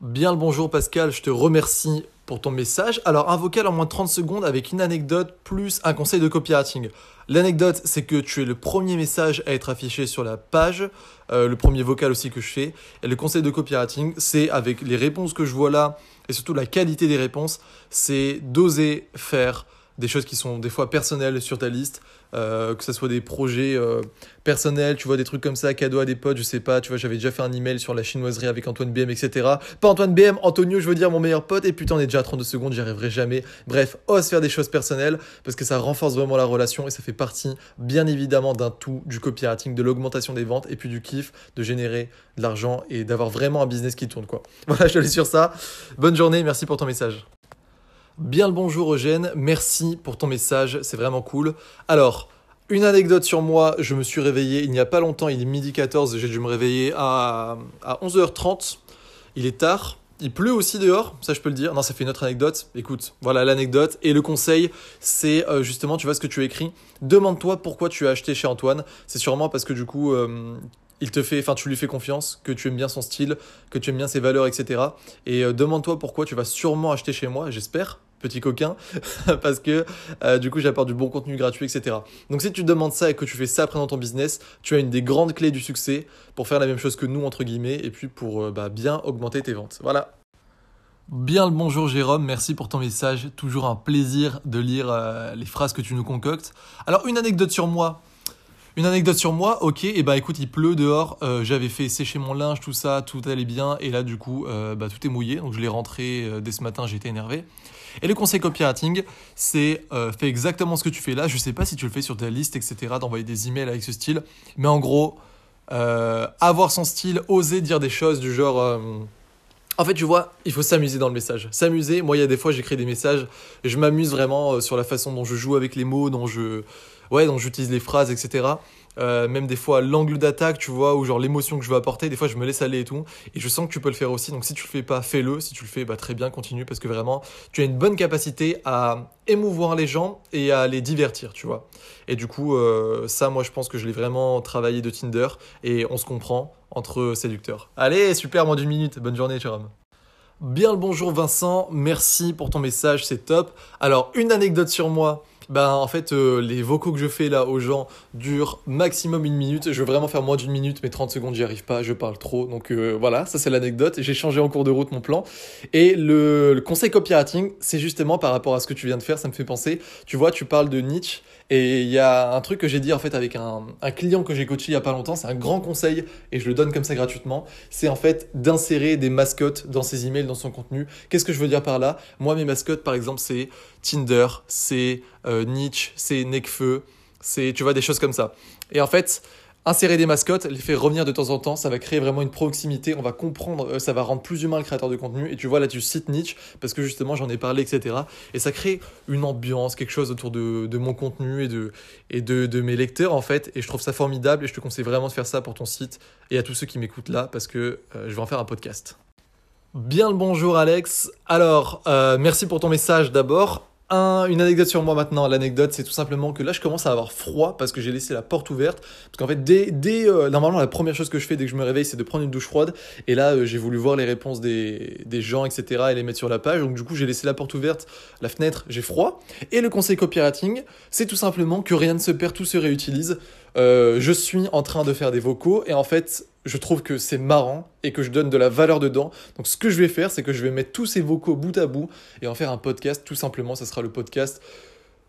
Bien le bonjour Pascal, je te remercie pour ton message. Alors un vocal en moins de 30 secondes avec une anecdote plus un conseil de copywriting. L'anecdote c'est que tu es le premier message à être affiché sur la page, euh, le premier vocal aussi que je fais. Et le conseil de copywriting c'est avec les réponses que je vois là et surtout la qualité des réponses, c'est d'oser faire des choses qui sont des fois personnelles sur ta liste, euh, que ce soit des projets euh, personnels, tu vois, des trucs comme ça, cadeaux à des potes, je sais pas, tu vois, j'avais déjà fait un email sur la chinoiserie avec Antoine BM, etc. Pas Antoine BM, Antonio, je veux dire mon meilleur pote, et putain, on est déjà à 32 secondes, j'y arriverai jamais. Bref, ose faire des choses personnelles, parce que ça renforce vraiment la relation, et ça fait partie, bien évidemment, d'un tout, du copywriting, de l'augmentation des ventes, et puis du kiff de générer de l'argent et d'avoir vraiment un business qui tourne, quoi. Voilà, je te laisse sur ça. Bonne journée, merci pour ton message. Bien le bonjour Eugène, merci pour ton message, c'est vraiment cool. Alors, une anecdote sur moi, je me suis réveillé il n'y a pas longtemps, il est midi 14, j'ai dû me réveiller à, à 11h30. Il est tard, il pleut aussi dehors, ça je peux le dire. Non, ça fait une autre anecdote. Écoute, voilà l'anecdote. Et le conseil, c'est euh, justement, tu vois ce que tu as écrit. Demande-toi pourquoi tu as acheté chez Antoine. C'est sûrement parce que du coup, euh, il te fait, enfin, tu lui fais confiance, que tu aimes bien son style, que tu aimes bien ses valeurs, etc. Et euh, demande-toi pourquoi tu vas sûrement acheter chez moi, j'espère petit coquin, parce que euh, du coup j'apporte du bon contenu gratuit, etc. Donc si tu demandes ça et que tu fais ça après dans ton business, tu as une des grandes clés du succès pour faire la même chose que nous, entre guillemets, et puis pour euh, bah, bien augmenter tes ventes. Voilà. Bien le bonjour Jérôme, merci pour ton message. Toujours un plaisir de lire euh, les phrases que tu nous concoctes. Alors une anecdote sur moi. Une anecdote sur moi, ok, et bah écoute, il pleut dehors, j'avais fait sécher mon linge, tout ça, tout allait bien, et là du coup, bah, tout est mouillé, donc je l'ai rentré dès ce matin, j'étais énervé. Et le conseil copywriting, c'est euh, fais exactement ce que tu fais là. Je ne sais pas si tu le fais sur ta liste, etc., d'envoyer des emails avec ce style. Mais en gros, euh, avoir son style, oser dire des choses du genre... Euh, en fait, tu vois, il faut s'amuser dans le message. S'amuser, moi, il y a des fois, j'écris des messages, je m'amuse vraiment sur la façon dont je joue avec les mots, dont je, ouais, dont j'utilise les phrases, etc. Euh, même des fois l'angle d'attaque, tu vois, ou genre l'émotion que je veux apporter, des fois je me laisse aller et tout, et je sens que tu peux le faire aussi, donc si tu le fais pas, fais-le, si tu le fais, bah très bien, continue, parce que vraiment, tu as une bonne capacité à émouvoir les gens et à les divertir, tu vois. Et du coup, euh, ça, moi je pense que je l'ai vraiment travaillé de Tinder, et on se comprend entre séducteurs. Allez, super, moins d'une minute, bonne journée, Jérôme. Bien le bonjour Vincent, merci pour ton message, c'est top. Alors, une anecdote sur moi. Ben en fait euh, les vocaux que je fais là aux gens durent maximum une minute. Je veux vraiment faire moins d'une minute, mais 30 secondes j'y arrive pas, je parle trop. Donc euh, voilà, ça c'est l'anecdote. J'ai changé en cours de route mon plan. Et le, le conseil copywriting, c'est justement par rapport à ce que tu viens de faire, ça me fait penser. Tu vois, tu parles de Nietzsche et il y a un truc que j'ai dit en fait avec un, un client que j'ai coaché il y a pas longtemps, c'est un grand conseil et je le donne comme ça gratuitement. C'est en fait d'insérer des mascottes dans ses emails, dans son contenu. Qu'est-ce que je veux dire par là? Moi mes mascottes par exemple c'est Tinder, c'est euh, Nietzsche, c'est Necfeu, c'est tu vois des choses comme ça. Et en fait, insérer des mascottes, les faire revenir de temps en temps, ça va créer vraiment une proximité, on va comprendre, euh, ça va rendre plus humain le créateur de contenu. Et tu vois là, tu cites Nietzsche parce que justement j'en ai parlé, etc. Et ça crée une ambiance, quelque chose autour de, mon contenu et, de, mes lecteurs en fait. Et je trouve ça formidable et je te conseille vraiment de faire ça pour ton site et à tous ceux qui m'écoutent là parce que euh, je vais en faire un podcast. Bien le bonjour Alex. Alors, merci pour ton message d'abord une anecdote sur moi maintenant. L'anecdote, c'est tout simplement que là, je commence à avoir froid parce que j'ai laissé la porte ouverte. Parce qu'en fait, dès, dès euh, normalement, la première chose que je fais dès que je me réveille, c'est de prendre une douche froide. Et là, euh, j'ai voulu voir les réponses des, des, gens, etc. et les mettre sur la page. Donc, du coup, j'ai laissé la porte ouverte, la fenêtre, j'ai froid. Et le conseil copywriting, c'est tout simplement que rien ne se perd, tout se réutilise. Euh, je suis en train de faire des vocaux et en fait, je trouve que c'est marrant et que je donne de la valeur dedans. Donc ce que je vais faire, c'est que je vais mettre tous ces vocaux bout à bout et en faire un podcast. Tout simplement, ça sera le podcast,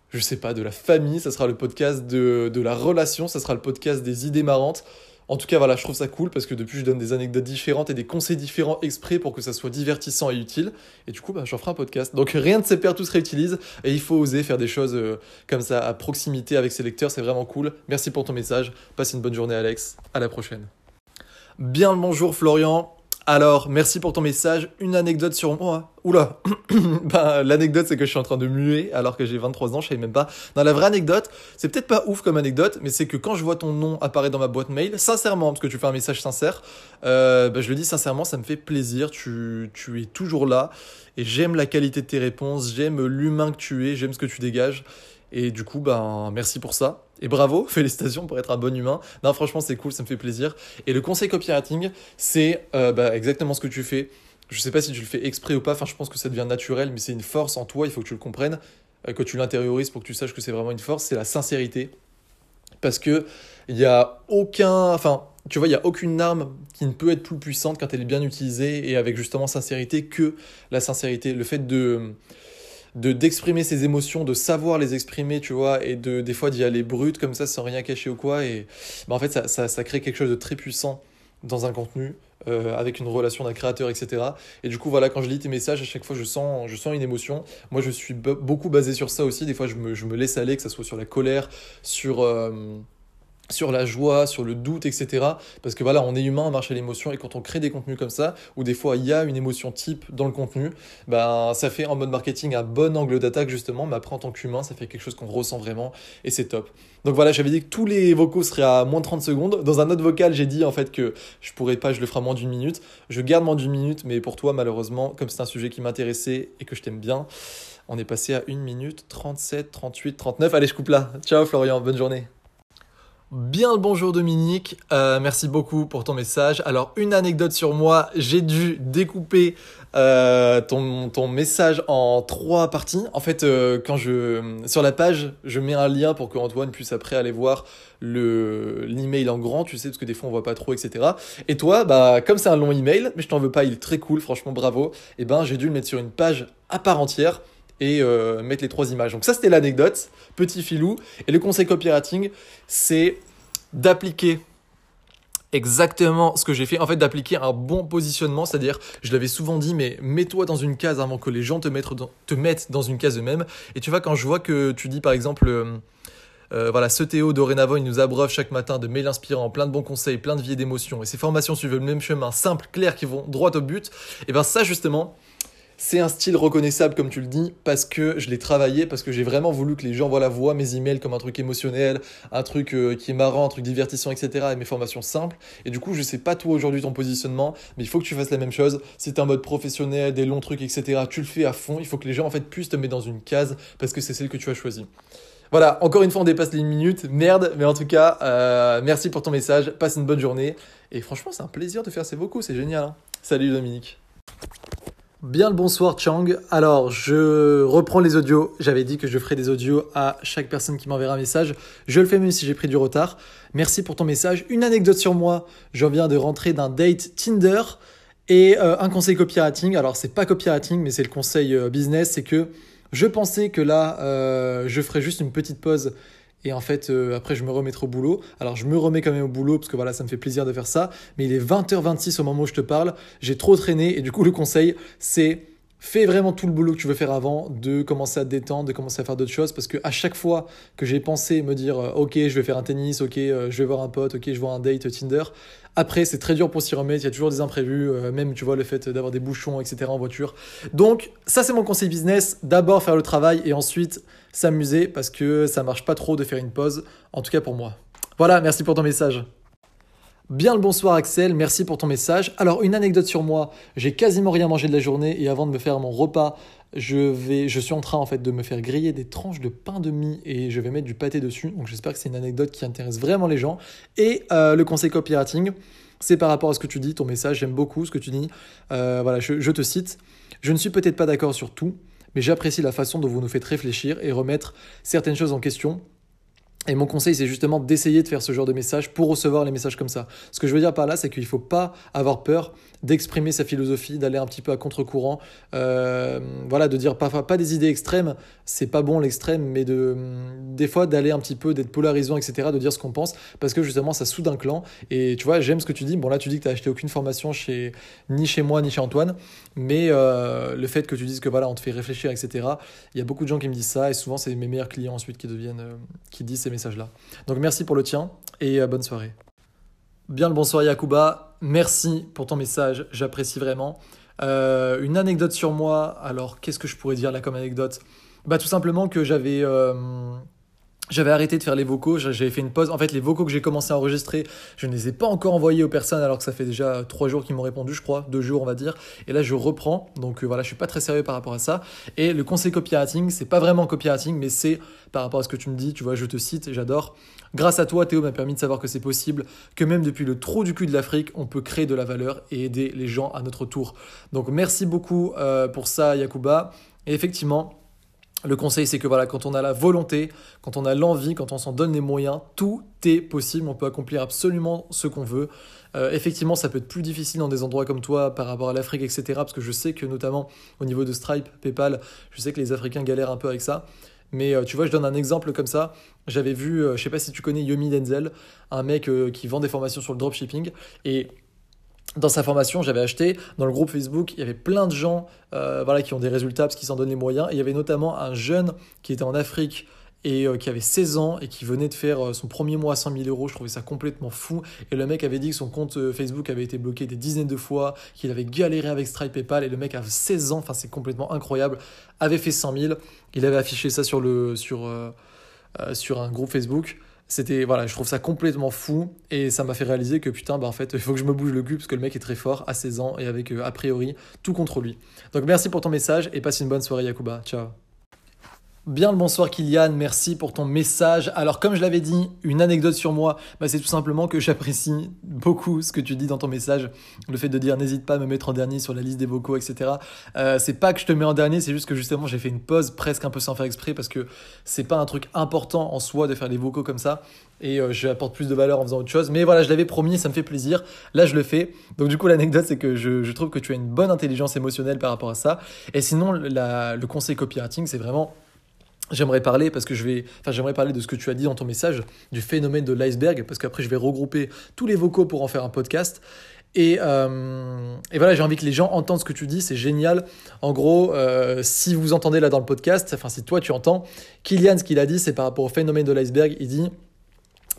je sais pas, de la famille, ça sera le podcast de, de la relation, ça sera le podcast des idées marrantes. En tout cas, voilà, je trouve ça cool parce que depuis, je donne des anecdotes différentes et des conseils différents exprès pour que ça soit divertissant et utile. Et du coup, bah, j'en ferai un podcast. Donc rien ne se perd, tout se réutilise. Et il faut oser faire des choses euh, comme ça à proximité avec ses lecteurs. C'est vraiment cool. Merci pour ton message. Passe une bonne journée, Alex. À la prochaine. Bien le bonjour Florian. Alors, merci pour ton message. Une anecdote sur moi. Oula, bah, l'anecdote c'est que je suis en train de muer alors que j'ai 23 ans, je savais même pas. Dans la vraie anecdote, c'est peut-être pas ouf comme anecdote, mais c'est que quand je vois ton nom apparaître dans ma boîte mail, sincèrement, parce que tu fais un message sincère, euh, bah, je le dis sincèrement, ça me fait plaisir. Tu, tu es toujours là et j'aime la qualité de tes réponses, j'aime l'humain que tu es, j'aime ce que tu dégages. Et du coup, ben, merci pour ça. Et bravo, félicitations pour être un bon humain. Non, franchement, c'est cool, ça me fait plaisir. Et le conseil copywriting, c'est euh, bah, exactement ce que tu fais. Je sais pas si tu le fais exprès ou pas, enfin je pense que ça devient naturel, mais c'est une force en toi, il faut que tu le comprennes, euh, que tu l'intériorises pour que tu saches que c'est vraiment une force, c'est la sincérité. Parce que il y a aucun, enfin, tu vois, il y a aucune arme qui ne peut être plus puissante quand elle est bien utilisée et avec justement sincérité que la sincérité. Le fait de de d'exprimer ses émotions, de savoir les exprimer, tu vois, et de des fois d'y aller brut comme ça sans rien cacher ou quoi. Et bah, en fait, ça, ça, ça crée quelque chose de très puissant dans un contenu. Euh, avec une relation d'un créateur, etc. Et du coup, voilà, quand je lis tes messages, à chaque fois, je sens, je sens une émotion. Moi, je suis beaucoup basé sur ça aussi. Des fois, je me, je me laisse aller, que ce soit sur la colère, sur... Euh, sur la joie, sur le doute, etc. Parce que voilà, on est humain, on marche à l'émotion, et quand on crée des contenus comme ça, où des fois il y a une émotion type dans le contenu, ben ça fait en mode marketing un bon angle d'attaque justement, mais après en tant qu'humain, ça fait quelque chose qu'on ressent vraiment, et c'est top. Donc voilà, j'avais dit que tous les vocaux seraient à moins de 30 secondes. Dans un autre vocal, j'ai dit en fait que je pourrais pas, je le ferai moins d'une minute. Je garde moins d'une minute, mais pour toi, malheureusement, comme c'est un sujet qui m'intéressait et que je t'aime bien, on est passé à 1 minute 37, 38, 39. Allez, je coupe là. Ciao Florian, bonne journée. Bien le bonjour Dominique, euh, merci beaucoup pour ton message. Alors une anecdote sur moi, j'ai dû découper euh, ton, message en trois parties. En fait, euh, quand je sur la page, je mets un lien pour que Antoine puisse après aller voir le l'email en grand, tu sais, parce que des fois on voit pas trop, etc. Et toi, bah comme c'est un long email, mais je t'en veux pas, il est très cool, franchement bravo. Et eh ben j'ai dû le mettre sur une page à part entière et euh, mettre les trois images. Donc ça c'était l'anecdote, petit filou. Et le conseil copywriting, c'est d'appliquer exactement ce que j'ai fait, en fait d'appliquer un bon positionnement, c'est-à-dire, je l'avais souvent dit, mais mets-toi dans une case avant que les gens te mettent dans, te mettent dans une case eux-mêmes. Et tu vois, quand je vois que tu dis par exemple... Euh, euh, voilà, ce Théo, dorénavant, il nous abreuve chaque matin de mails inspirants, plein de bons conseils, plein de vie et d'émotions. Et ces formations suivent le même chemin, simple, clair, qui vont droit au but. Et bien ça, justement, c'est un style reconnaissable, comme tu le dis, parce que je l'ai travaillé, parce que j'ai vraiment voulu que les gens voilà, voient mes emails comme un truc émotionnel, un truc euh, qui est marrant, un truc divertissant, etc. et mes formations simples. Et du coup, je sais pas toi aujourd'hui ton positionnement, mais il faut que tu fasses la même chose. Si tu un mode professionnel, des longs trucs, etc., tu le fais à fond. Il faut que les gens en fait puissent te mettre dans une case parce que c'est celle que tu as choisie. Voilà, encore une fois, on dépasse les minutes. Merde, mais en tout cas, euh, merci pour ton message. Passe une bonne journée. Et franchement, c'est un plaisir de faire ces vocaux, c'est génial. Hein. Salut Dominique. Bien le bonsoir Chang. Alors, je reprends les audios. J'avais dit que je ferais des audios à chaque personne qui m'enverra un message. Je le fais même si j'ai pris du retard. Merci pour ton message. Une anecdote sur moi. Je viens de rentrer d'un date Tinder et euh, un conseil copywriting. Alors, c'est pas copywriting, mais c'est le conseil euh, business. C'est que je pensais que là, euh, je ferais juste une petite pause et en fait, euh, après, je me remettrai au boulot. Alors, je me remets quand même au boulot parce que voilà, ça me fait plaisir de faire ça. Mais il est 20h26 au moment où je te parle. J'ai trop traîné. Et du coup, le conseil, c'est fais vraiment tout le boulot que tu veux faire avant, de commencer à te détendre, de commencer à faire d'autres choses, parce que à chaque fois que j'ai pensé me dire, euh, ok, je vais faire un tennis, ok, euh, je vais voir un pote, ok, je voir un date Tinder, après c'est très dur pour s'y remettre, il y a toujours des imprévus, euh, même tu vois le fait d'avoir des bouchons, etc. en voiture. Donc ça c'est mon conseil business, d'abord faire le travail et ensuite s'amuser, parce que ça marche pas trop de faire une pause, en tout cas pour moi. Voilà, merci pour ton message. Bien le bonsoir Axel, merci pour ton message. Alors une anecdote sur moi, j'ai quasiment rien mangé de la journée et avant de me faire mon repas, je vais, je suis en train en fait de me faire griller des tranches de pain de mie et je vais mettre du pâté dessus. Donc j'espère que c'est une anecdote qui intéresse vraiment les gens. Et euh, le conseil copywriting, c'est par rapport à ce que tu dis, ton message, j'aime beaucoup ce que tu dis. Euh, voilà, je, je te cite. Je ne suis peut-être pas d'accord sur tout, mais j'apprécie la façon dont vous nous faites réfléchir et remettre certaines choses en question et mon conseil, c'est justement d'essayer de faire ce genre de message pour recevoir les messages comme ça. Ce que je veux dire par là, c'est qu'il ne faut pas avoir peur d'exprimer sa philosophie, d'aller un petit peu à contre-courant, euh, voilà, de dire pas, pas des idées extrêmes, c'est pas bon l'extrême, mais de, des fois d'aller un petit peu, d'être polarisant, etc., de dire ce qu'on pense, parce que justement ça soude un clan. Et tu vois, j'aime ce que tu dis. Bon, là, tu dis que tu n'as acheté aucune formation chez, ni chez moi, ni chez Antoine, mais euh, le fait que tu dises que voilà, on te fait réfléchir, etc., il y a beaucoup de gens qui me disent ça, et souvent c'est mes meilleurs clients ensuite qui deviennent, euh, qui disent ces messages-là. Donc merci pour le tien, et bonne soirée. Bien le bonsoir Yakuba, merci pour ton message, j'apprécie vraiment. Euh, une anecdote sur moi, alors qu'est-ce que je pourrais dire là comme anecdote? Bah tout simplement que j'avais... Euh, j'avais arrêté de faire les vocaux, j'avais fait une pause. En fait, les vocaux que j'ai commencé à enregistrer, je ne les ai pas encore envoyés aux personnes alors que ça fait déjà trois jours qu'ils m'ont répondu, je crois, deux jours on va dire. Et là, je reprends. Donc euh, voilà, je suis pas très sérieux par rapport à ça. Et le conseil copywriting, c'est pas vraiment copywriting, mais c'est par rapport à ce que tu me dis. Tu vois, je te cite, j'adore. Grâce à toi, Théo m'a permis de savoir que c'est possible, que même depuis le trou du cul de l'Afrique, on peut créer de la valeur et aider les gens à notre tour. Donc merci beaucoup euh, pour ça, Yakuba. Et effectivement, le conseil, c'est que voilà, quand on a la volonté, quand on a l'envie, quand on s'en donne les moyens, tout est possible. On peut accomplir absolument ce qu'on veut. Euh, effectivement, ça peut être plus difficile dans des endroits comme toi par rapport à l'Afrique, etc. Parce que je sais que notamment au niveau de Stripe, PayPal, je sais que les Africains galèrent un peu avec ça. Mais euh, tu vois, je donne un exemple comme ça. J'avais vu, euh, je sais pas si tu connais Yomi Denzel, un mec qui vend des formations sur le dropshipping. Et dans sa formation, j'avais acheté dans le groupe Facebook, il y avait plein de gens euh, voilà, qui ont des résultats parce qu'ils s'en donnent les moyens. Et il y avait notamment un jeune qui était en Afrique et euh, qui avait 16 ans et qui venait de faire euh, son premier mois à 100 000 euros. Je trouvais ça complètement fou. Et le mec avait dit que son compte Facebook avait été bloqué des dizaines de fois, qu'il avait galéré avec Stripe PayPal. Et le mec avait 16 ans, enfin c'est complètement incroyable, avait fait 100 000. Il avait affiché ça sur, le, sur, sur un groupe Facebook. C'était, voilà, je trouve ça complètement fou et ça m'a fait réaliser que putain, bah en fait, il faut que je me bouge le cul parce que le mec est très fort à 16 ans et avec euh, a priori tout contre lui. Donc merci pour ton message et passe une bonne soirée, Yakuba. Ciao. Bien le bonsoir Kylian, merci pour ton message. Alors comme je l'avais dit, une anecdote sur moi, bah, c'est tout simplement que j'apprécie beaucoup ce que tu dis dans ton message. Le fait de dire n'hésite pas à me mettre en dernier sur la liste des vocaux, etc. Euh, c'est pas que je te mets en dernier, c'est juste que justement j'ai fait une pause presque un peu sans faire exprès parce que c'est pas un truc important en soi de faire des vocaux comme ça et euh, j'apporte plus de valeur en faisant autre chose. Mais voilà, je l'avais promis, ça me fait plaisir. Là, je le fais. Donc du coup, l'anecdote, c'est que je, je, trouve que tu as une bonne intelligence émotionnelle par rapport à ça. Et sinon, le conseil copywriting, c'est vraiment J'aimerais parler parce que je vais, enfin j'aimerais parler de ce que tu as dit dans ton message du phénomène de l'iceberg parce qu'après je vais regrouper tous les vocaux pour en faire un podcast. Et, euh, et voilà j'ai envie que les gens entendent ce que tu dis c'est génial. En gros euh, si vous entendez là dans le podcast enfin si toi tu entends Kylian ce qu'il a dit c'est par rapport au phénomène de l'iceberg. Il dit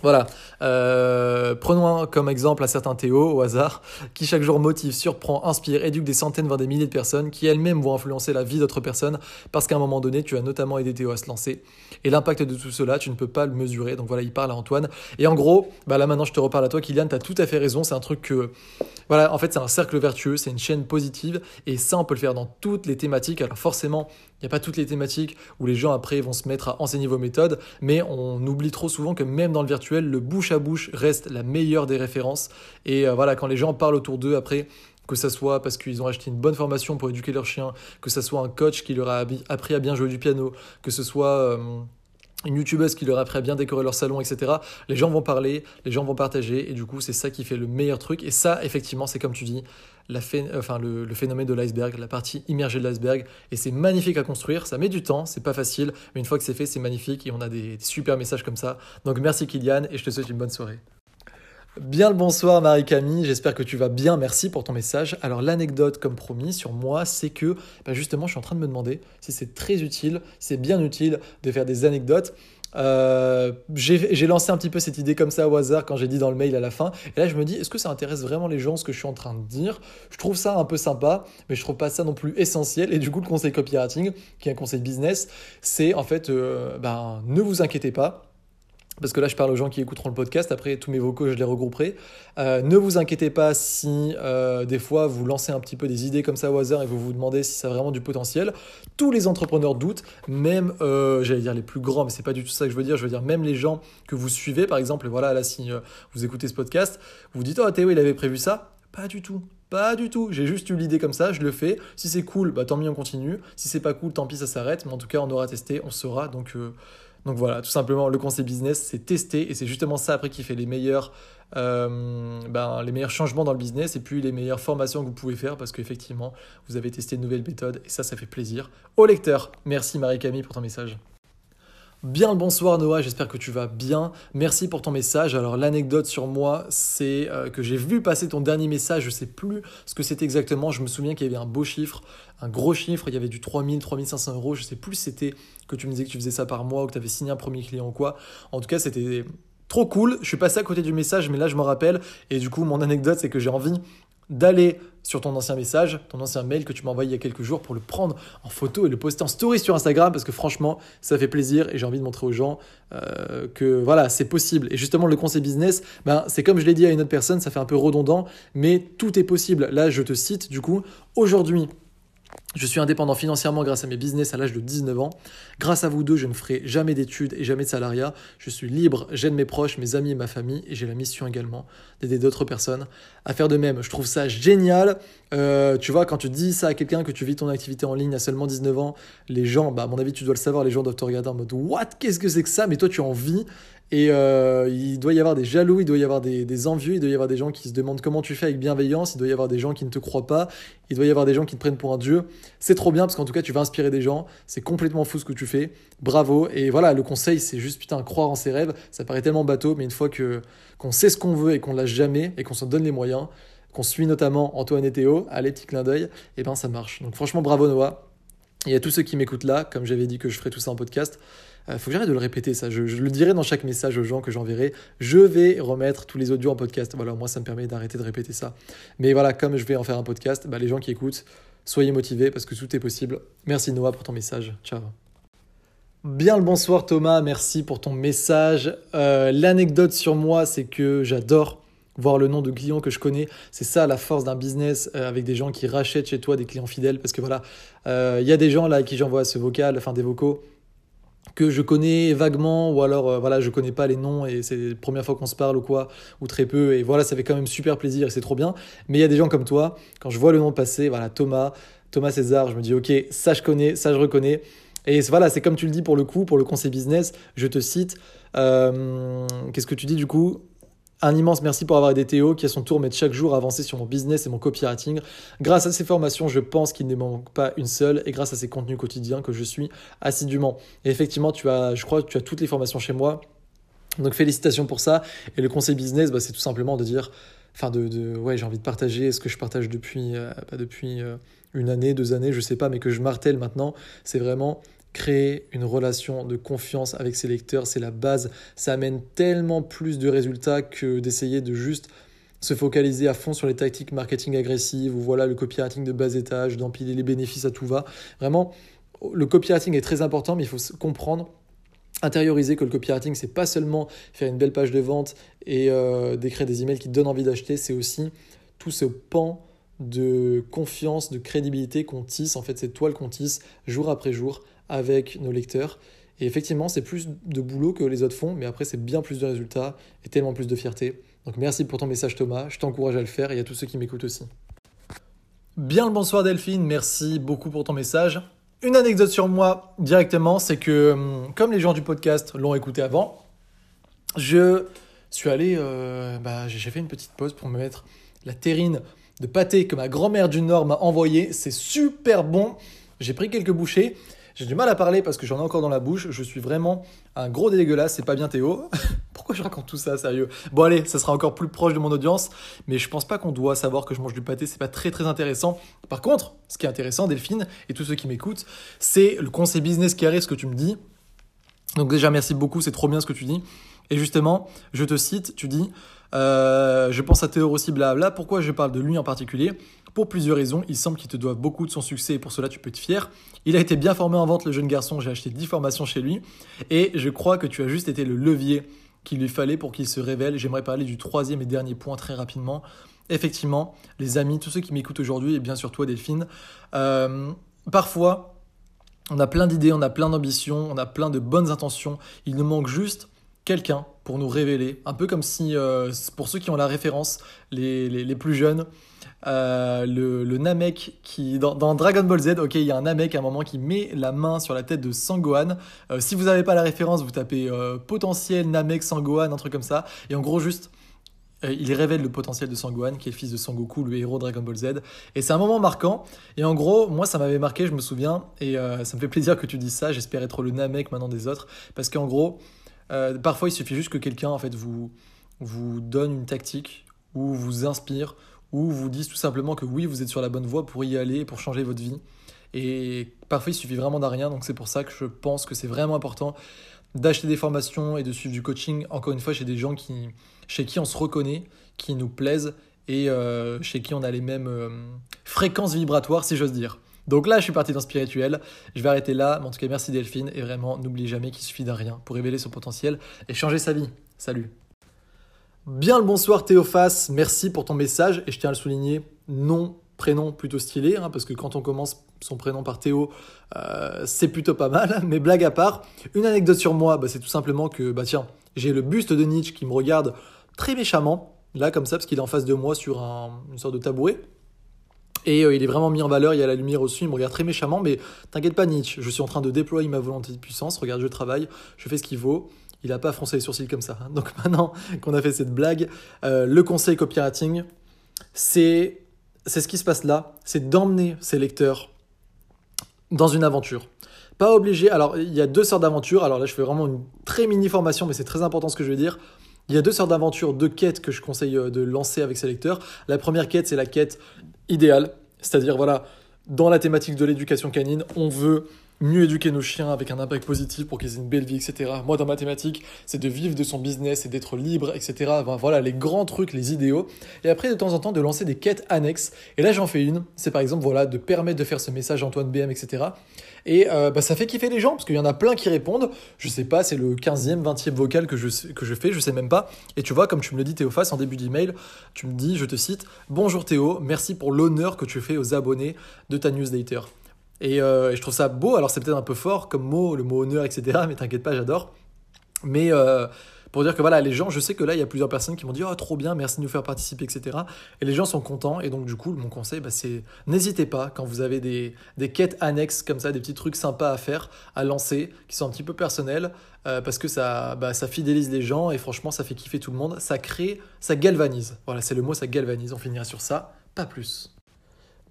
voilà. Euh, prenons comme exemple un certain Théo, au hasard, qui chaque jour motive, surprend, inspire, éduque des centaines, voire des milliers de personnes, qui elles-mêmes vont influencer la vie d'autres personnes, parce qu'à un moment donné, tu as notamment aidé Théo à se lancer. Et l'impact de tout cela, tu ne peux pas le mesurer. Donc voilà, il parle à Antoine. Et en gros, bah là maintenant, je te reparle à toi, Kylian, tu as tout à fait raison. C'est un truc que. Voilà, en fait, c'est un cercle vertueux, c'est une chaîne positive. Et ça, on peut le faire dans toutes les thématiques. Alors forcément, il n'y a pas toutes les thématiques où les gens après vont se mettre à enseigner vos méthodes, mais on oublie trop souvent que même dans le virtuel, le bouche à bouche reste la meilleure des références. Et euh, voilà, quand les gens parlent autour d'eux après, que ce soit parce qu'ils ont acheté une bonne formation pour éduquer leur chien, que ce soit un coach qui leur a appris à bien jouer du piano, que ce soit... Euh, une youtubeuse qui leur a appris à bien décorer leur salon, etc. Les gens vont parler, les gens vont partager, et du coup, c'est ça qui fait le meilleur truc. Et ça, effectivement, c'est comme tu dis, enfin, le, phénomène de l'iceberg, la partie immergée de l'iceberg. Et c'est magnifique à construire, ça met du temps, c'est pas facile, mais une fois que c'est fait, c'est magnifique, et on a des, des super messages comme ça. Donc merci Kylian, et je te souhaite une bonne soirée. Bien le bonsoir Marie-Camille, j'espère que tu vas bien, merci pour ton message. Alors l'anecdote comme promis sur moi, c'est que bah, justement je suis en train de me demander si c'est très utile, c'est bien utile de faire des anecdotes. Euh, j'ai lancé un petit peu cette idée comme ça au hasard quand j'ai dit dans le mail à la fin. Et là, je me dis, est-ce que ça intéresse vraiment les gens ce que je suis en train de dire? Je trouve ça un peu sympa, mais je trouve pas ça non plus essentiel. Et du coup, le conseil copywriting, qui est un conseil business, c'est en fait, euh, ben, ne vous inquiétez pas parce que là je parle aux gens qui écouteront le podcast, après tous mes vocaux je les regrouperai. Euh, ne vous inquiétez pas si euh, des fois vous lancez un petit peu des idées comme ça au hasard et vous vous demandez si ça a vraiment du potentiel. Tous les entrepreneurs doutent, même, euh, j'allais dire les plus grands, mais c'est pas du tout ça que je veux dire, je veux dire même les gens que vous suivez, par exemple, voilà, là si vous écoutez ce podcast, vous dites, oh Théo il avait prévu ça, pas du tout. Pas du tout, j'ai juste eu l'idée comme ça, je le fais. Si c'est cool, bah tant mieux on continue. Si c'est pas cool, tant pis ça s'arrête. Mais en tout cas, on aura testé, on saura. Donc donc voilà, tout simplement, le conseil business, c'est tester et c'est justement ça après qui fait les meilleurs, euh, ben, les meilleurs changements dans le business et puis les meilleures formations que vous pouvez faire parce qu'effectivement, vous avez testé une nouvelle méthode et ça, ça fait plaisir. Au lecteur, merci Marie-Camille pour ton message. Bien le bonsoir Noah, j'espère que tu vas bien. Merci pour ton message. Alors l'anecdote sur moi, c'est euh, que j'ai vu passer ton dernier message, je sais plus ce que c'était exactement, je me souviens qu'il y avait un beau chiffre, un gros chiffre, il y avait du 3000, 3500 euros, je sais plus si c'était que tu me disais que tu faisais ça par mois ou que tu avais signé un premier client ou quoi. En tout cas, c'était trop cool. Je suis passé à côté du message, mais là je me rappelle. Et du coup, mon anecdote, c'est que j'ai envie d'aller sur ton ancien message, ton ancien mail que tu m'as envoyé il y a quelques jours pour le prendre en photo et le poster en story sur Instagram parce que franchement, ça fait plaisir et j'ai envie de montrer aux gens euh, que voilà, c'est possible. Et justement, le conseil business, ben, c'est comme je l'ai dit à une autre personne, ça fait un peu redondant, mais tout est possible. Là, je te cite, du coup, aujourd'hui, je suis indépendant financièrement grâce à mes business à l'âge de 19 ans. Grâce à vous deux, je ne ferai jamais d'études et jamais de salariat. Je suis libre, j'aide mes proches, mes amis et ma famille et j'ai la mission également d'aider d'autres personnes à faire de même. Je trouve ça génial. Euh, tu vois, quand tu dis ça à quelqu'un que tu vis ton activité en ligne à seulement 19 ans, les gens, bah, à mon avis, tu dois le savoir, les gens doivent te regarder en mode What? Qu'est-ce que c'est que ça? Mais toi, tu en vis et euh, il doit y avoir des jaloux, il doit y avoir des, envieux, il doit y avoir des gens qui se demandent comment tu fais avec bienveillance, il doit y avoir des gens qui ne te croient pas, il doit y avoir des gens qui te prennent pour un dieu. C'est trop bien parce qu'en tout cas, tu vas inspirer des gens. C'est complètement fou ce que tu fais. Bravo. Et voilà, le conseil, c'est juste putain, croire en ses rêves. Ça paraît tellement bateau, mais une fois que qu'on sait ce qu'on veut et qu'on lâche jamais et qu'on s'en donne les moyens, qu'on suit notamment Antoine et Théo, allez, petit clin d'œil, et eh ben ça marche. Donc franchement, bravo Noah. Et à tous ceux qui m'écoutent là, comme j'avais dit que je ferais tout ça en podcast, il euh, faut que j'arrête de le répéter, ça. Je, le dirai dans chaque message aux gens que j'enverrai. Je vais remettre tous les audios en podcast. Voilà, moi, ça me permet d'arrêter de répéter ça. Mais voilà, comme je vais en faire un podcast, bah, les gens qui écoutent, soyez motivés parce que tout est possible. Merci Noah pour ton message. Ciao. Bien le bonsoir Thomas, merci pour ton message. Euh, l'anecdote sur moi, c'est que j'adore voir le nom de clients que je connais. C'est ça la force d'un business euh, avec des gens qui rachètent chez toi des clients fidèles. Parce que voilà, il y a des gens là à qui j'envoie ce vocal, enfin des vocaux que je connais vaguement ou alors euh, voilà je connais pas les noms et c'est la première fois qu'on se parle ou quoi ou très peu et voilà ça fait quand même super plaisir et c'est trop bien. Mais il y a des gens comme toi quand je vois le nom passer voilà Thomas Thomas César je me dis ok ça je connais ça je reconnais. Et voilà c'est comme tu le dis pour le coup pour le conseil business je te cite euh, qu'est-ce que tu dis du coup? Un immense merci pour avoir aidé Théo qui à son tour m'aide chaque jour à avancer sur mon business et mon copywriting. Grâce à ces formations, je pense qu'il ne manque pas une seule et grâce à ces contenus quotidiens que je suis assidûment. Et effectivement, tu as, je crois que tu as toutes les formations chez moi. Donc félicitations pour ça. Et le conseil business, bah, c'est tout simplement de dire, enfin de, ouais, j'ai envie de partager ce que je partage depuis, euh, depuis euh, une année, deux années, je sais pas, mais que je martèle maintenant. C'est vraiment créer une relation de confiance avec ses lecteurs, c'est la base. Ça amène tellement plus de résultats que d'essayer de juste se focaliser à fond sur les tactiques marketing agressives ou voilà le copywriting de bas étage, d'empiler les bénéfices à tout va. Vraiment, le copywriting est très important, mais il faut comprendre intérioriser que le copywriting, c'est pas seulement faire une belle page de vente et euh, d'écrire des emails qui donnent envie d'acheter, c'est aussi tout ce pan de confiance, de crédibilité qu'on tisse, en fait cette toile qu'on tisse jour après jour avec nos lecteurs. Et effectivement, c'est plus de boulot que les autres font, mais après, c'est bien plus de résultats et tellement plus de fierté. Donc merci pour ton message Thomas, je t'encourage à le faire et à tous ceux qui m'écoutent aussi. Bien le bonsoir Delphine, merci beaucoup pour ton message. Une anecdote sur moi directement, c'est que hum, comme les gens du podcast l'ont écouté avant, je suis allé, euh, bah, j'ai fait une petite pause pour me mettre la terrine de pâté que ma grand-mère du Nord m'a envoyé. C'est super bon. J'ai pris quelques bouchées j'ai du mal à parler parce que j'en ai encore dans la bouche. Je suis vraiment un gros dégueulasse. C'est pas bien Théo. Pourquoi je raconte tout ça, sérieux? Bon allez, ça sera encore plus proche de mon audience, mais je pense pas qu'on doit savoir que je mange du pâté. C'est pas très très intéressant. Par contre, ce qui est intéressant, Delphine et tous ceux qui m'écoutent, c'est le conseil business qui arrive, ce que tu me dis. Donc déjà merci beaucoup, c'est trop bien ce que tu dis. Et justement, je te cite, tu dis, euh, je pense à Théo aussi, blabla. Pourquoi je parle de lui en particulier? Pour plusieurs raisons, il semble qu'il te doive beaucoup de son succès et pour cela tu peux être fier. Il a été bien formé en vente le jeune garçon, j'ai acheté 10 formations chez lui et je crois que tu as juste été le levier qu'il lui fallait pour qu'il se révèle. J'aimerais parler du troisième et dernier point très rapidement. Effectivement, les amis, tous ceux qui m'écoutent aujourd'hui et bien sûr toi Delphine, euh, parfois on a plein d'idées, on a plein d'ambitions, on a plein de bonnes intentions. Il nous manque juste quelqu'un pour nous révéler. Un peu comme si, euh, pour ceux qui ont la référence, les plus jeunes, euh, le, Namek qui dans, Dragon Ball Z, ok, il y a un Namek à un moment qui met la main sur la tête de Sangohan. Euh, si vous n'avez pas la référence, vous tapez euh, potentiel Namek Sangohan, un truc comme ça, et en gros juste il révèle le potentiel de Sangohan, qui est le fils de Sangoku, le héros Dragon Ball Z. Et c'est un moment marquant. Et en gros, moi, ça m'avait marqué, je me souviens. Et ça me fait plaisir que tu dises ça. J'espère être le Namek maintenant des autres. Parce qu'en gros, parfois, il suffit juste que quelqu'un, en fait, vous, vous donne une tactique ou vous inspire ou vous disent tout simplement que oui, vous êtes sur la bonne voie pour y aller, pour changer votre vie. Et parfois, il suffit vraiment d'un rien. Donc, c'est pour ça que je pense que c'est vraiment important d'acheter des formations et de suivre du coaching. Encore une fois, chez des gens qui, chez qui on se reconnaît, qui nous plaisent et euh, chez qui on a les mêmes euh, fréquences vibratoires, si j'ose dire. Donc là, je suis parti dans spirituel. Je vais arrêter là. Mais en tout cas, merci Delphine. Et vraiment, n'oublie jamais qu'il suffit d'un rien pour révéler son potentiel et changer sa vie. Salut. Bien le bonsoir Théophas. Merci pour ton message. Et je tiens à le souligner, nom, prénom plutôt stylé. Hein, parce que quand on commence son prénom par Théo, euh, c'est plutôt pas mal. Mais blague à part, une anecdote sur moi, bah, c'est tout simplement que, bah tiens, j'ai le buste de Nietzsche qui me regarde très méchamment. Là, comme ça, parce qu'il est en face de moi sur une sorte de tabouret. Et euh, il est vraiment mis en valeur, il y a la lumière au-dessus, il me regarde très méchamment, mais t'inquiète pas Nietzsche, je suis en train de déployer ma volonté de puissance, regarde, je travaille, je fais ce qu'il vaut. Il n'a pas froncé les sourcils comme ça. Hein. Donc maintenant qu'on a fait cette blague, euh, le conseil copywriting, c'est ce qui se passe là, c'est d'emmener ses lecteurs dans une aventure. Pas obligé, alors il y a deux sortes d'aventures, alors là je fais vraiment une très mini formation, mais c'est très important ce que je vais dire. Il y a deux sortes d'aventures, deux quêtes que je conseille euh, de lancer avec ses lecteurs. La première quête, c'est la quête idéale, c'est-à-dire voilà, dans la thématique de l'éducation canine, on veut mieux éduquer nos chiens avec un impact positif pour qu'ils aient une belle vie, etc. Moi, dans ma thématique, c'est de vivre de son business et d'être libre, etc. voilà, les grands trucs, les idéaux. Et après, de temps en temps, de lancer des quêtes annexes. Et là, j'en fais une. C'est par exemple, voilà, de permettre de faire ce message Antoine BM, etc. Et euh, bah, ça fait kiffer les gens, parce qu'il y en a plein qui répondent. Je sais pas, c'est le 15e, 20e vocal que je, que je fais, je sais même pas. Et tu vois, comme tu me le dis, Théophas, en début d'email, tu me dis, je te cite, Bonjour Théo, merci pour l'honneur que tu fais aux abonnés de ta newsletter. Euh, et, je trouve ça beau. Alors, c'est peut-être un peu fort comme mot, le mot honneur, etc. Mais t'inquiète pas, j'adore. Mais euh, pour dire que voilà, les gens, je sais que là, il y a plusieurs personnes qui m'ont dit Oh, trop bien, merci de nous faire participer, etc. Et les gens sont contents. Et donc, du coup, mon conseil, bah, c'est n'hésitez pas, quand vous avez des, des, quêtes annexes comme ça, des petits trucs sympas à faire, à lancer, qui sont un petit peu personnels, euh, parce que ça, bah, ça fidélise les gens et franchement, ça fait kiffer tout le monde. Ça crée, ça galvanise. Voilà, c'est le mot, ça galvanise. On finira sur ça, pas plus.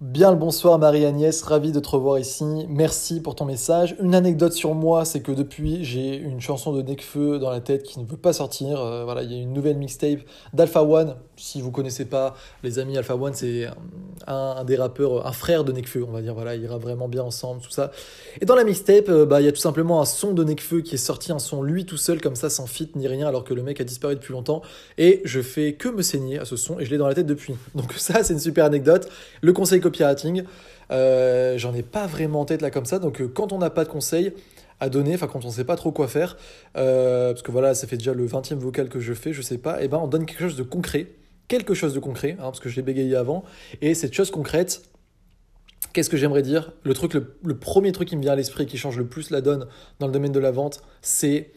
Bien le bonsoir Marie-Agnès, ravi de te revoir ici. Merci pour ton message. Une anecdote sur moi, c'est que depuis, j'ai une chanson de Nekfeu dans la tête qui ne veut pas sortir. Euh, voilà, il y a une nouvelle mixtape d'Alpha One. Si vous connaissez pas, les amis, Alpha One, c'est un, des rappeurs, un frère de Nekfeu, on va dire. Voilà, il ira vraiment bien ensemble, tout ça. Et dans la mixtape, euh, bah, il y a tout simplement un son de Nekfeu qui est sorti, un son lui tout seul, comme ça, sans fit ni rien, alors que le mec a disparu depuis longtemps. Et je fais que me saigner à ce son et je l'ai dans la tête depuis. Donc ça, c'est une super anecdote. Le conseil copywriting. Euh, j'en ai pas vraiment en tête là comme ça. Donc euh, quand on n'a pas de conseils à donner, enfin quand on sait pas trop quoi faire, euh, parce que voilà, ça fait déjà le 20e vocal que je fais, je sais pas, et eh ben on donne quelque chose de concret, quelque chose de concret, hein, parce que je l'ai bégayé avant, et cette chose concrète, Qu'est-ce que j'aimerais dire? Le truc, le, premier truc qui me vient à l'esprit, qui change le plus la donne dans le domaine de la vente, c'est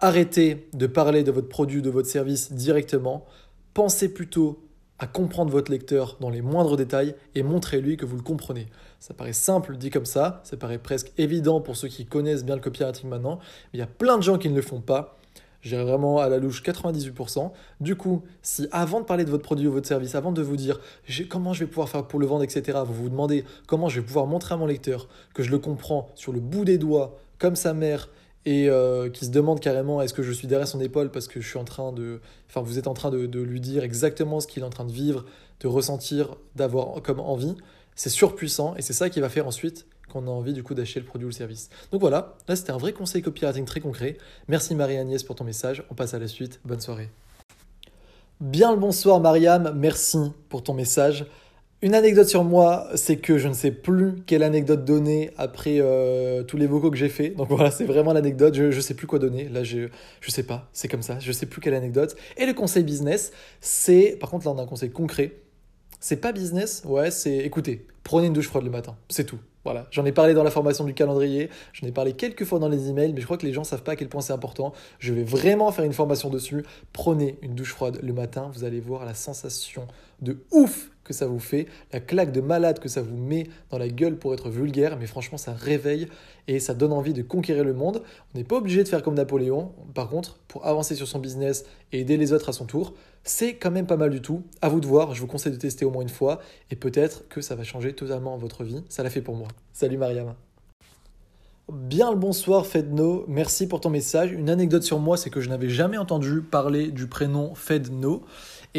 arrêter de parler de votre produit, de votre service directement. Pensez plutôt à comprendre votre lecteur dans les moindres détails et montrez-lui que vous le comprenez. Ça paraît simple dit comme ça, ça paraît presque évident pour ceux qui connaissent bien le copywriting maintenant, mais il y a plein de gens qui ne le font pas. J'ai vraiment à la louche 98%. Du coup, si avant de parler de votre produit ou votre service, avant de vous dire comment je vais pouvoir faire pour le vendre, etc., vous vous demandez comment je vais pouvoir montrer à mon lecteur que je le comprends sur le bout des doigts, comme sa mère, et euh, qui se demande carrément est-ce que je suis derrière son épaule parce que je suis en train de, enfin vous êtes en train de, lui dire exactement ce qu'il est en train de vivre, de ressentir, d'avoir comme envie, c'est surpuissant et c'est ça qui va faire ensuite qu'on a envie du coup d'acheter le produit ou le service. Donc voilà, là c'était un vrai conseil copywriting très concret. Merci Marie-Agnès pour ton message, on passe à la suite, bonne soirée. Bien le bonsoir Mariam, merci pour ton message. Une anecdote sur moi, c'est que je ne sais plus quelle anecdote donner après euh, tous les vocaux que j'ai fait. Donc voilà, c'est vraiment l'anecdote. Je ne sais plus quoi donner. Là, je ne sais pas. C'est comme ça. Je ne sais plus quelle anecdote. Et le conseil business, c'est. Par contre, là, on a un conseil concret. C'est pas business. Ouais, c'est. Écoutez, prenez une douche froide le matin. C'est tout. Voilà, j'en ai parlé dans la formation du calendrier, j'en ai parlé quelques fois dans les emails, mais je crois que les gens ne savent pas à quel point c'est important. Je vais vraiment faire une formation dessus. Prenez une douche froide le matin, vous allez voir la sensation de ouf que ça vous fait, la claque de malade que ça vous met dans la gueule pour être vulgaire, mais franchement ça réveille et ça donne envie de conquérir le monde. On n'est pas obligé de faire comme Napoléon, par contre, pour avancer sur son business et aider les autres à son tour, c'est quand même pas mal du tout. À vous de voir, je vous conseille de tester au moins une fois et peut-être que ça va changer totalement votre vie. Ça l'a fait pour moi. Salut Mariam. Bien le bonsoir Fedno, merci pour ton message. Une anecdote sur moi, c'est que je n'avais jamais entendu parler du prénom Fedno.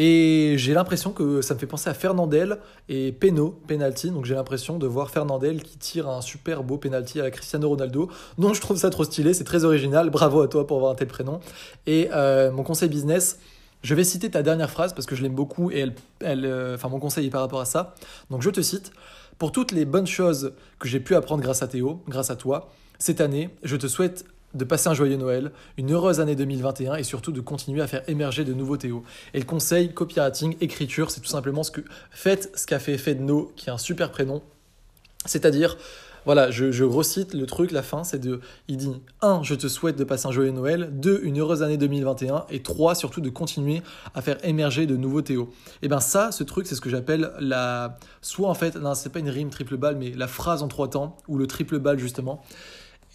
Et j'ai l'impression que ça me fait penser à Fernandel et Peno, penalty. Donc j'ai l'impression de voir Fernandel qui tire un super beau penalty à Cristiano Ronaldo. Donc je trouve ça trop stylé, c'est très original. Bravo à toi pour avoir un tel prénom. Et euh, mon conseil business, Je vais citer ta dernière phrase parce que je l'aime beaucoup et elle, elle, euh, enfin, mon conseil est par rapport à ça. Donc je te cite, pour toutes les bonnes choses que j'ai pu apprendre grâce à Théo, grâce à toi, cette année, je te souhaite de passer un joyeux Noël, une heureuse année 2021 et surtout de continuer à faire émerger de nouveaux Théo. Et le conseil copywriting, écriture, c'est tout simplement ce que faites ce qu'a fait Fedno, qui est un super prénom, c'est-à-dire voilà, je, recite le truc, la fin, c'est de, il dit 1. Je te souhaite de passer un joyeux Noël, 2. Une heureuse année 2021, et 3. Surtout de continuer à faire émerger de nouveaux Théo. Et bien ça, ce truc, c'est ce que j'appelle la, soit en fait, non, c'est pas une rime triple balle, mais la phrase en trois temps, ou le triple balle justement.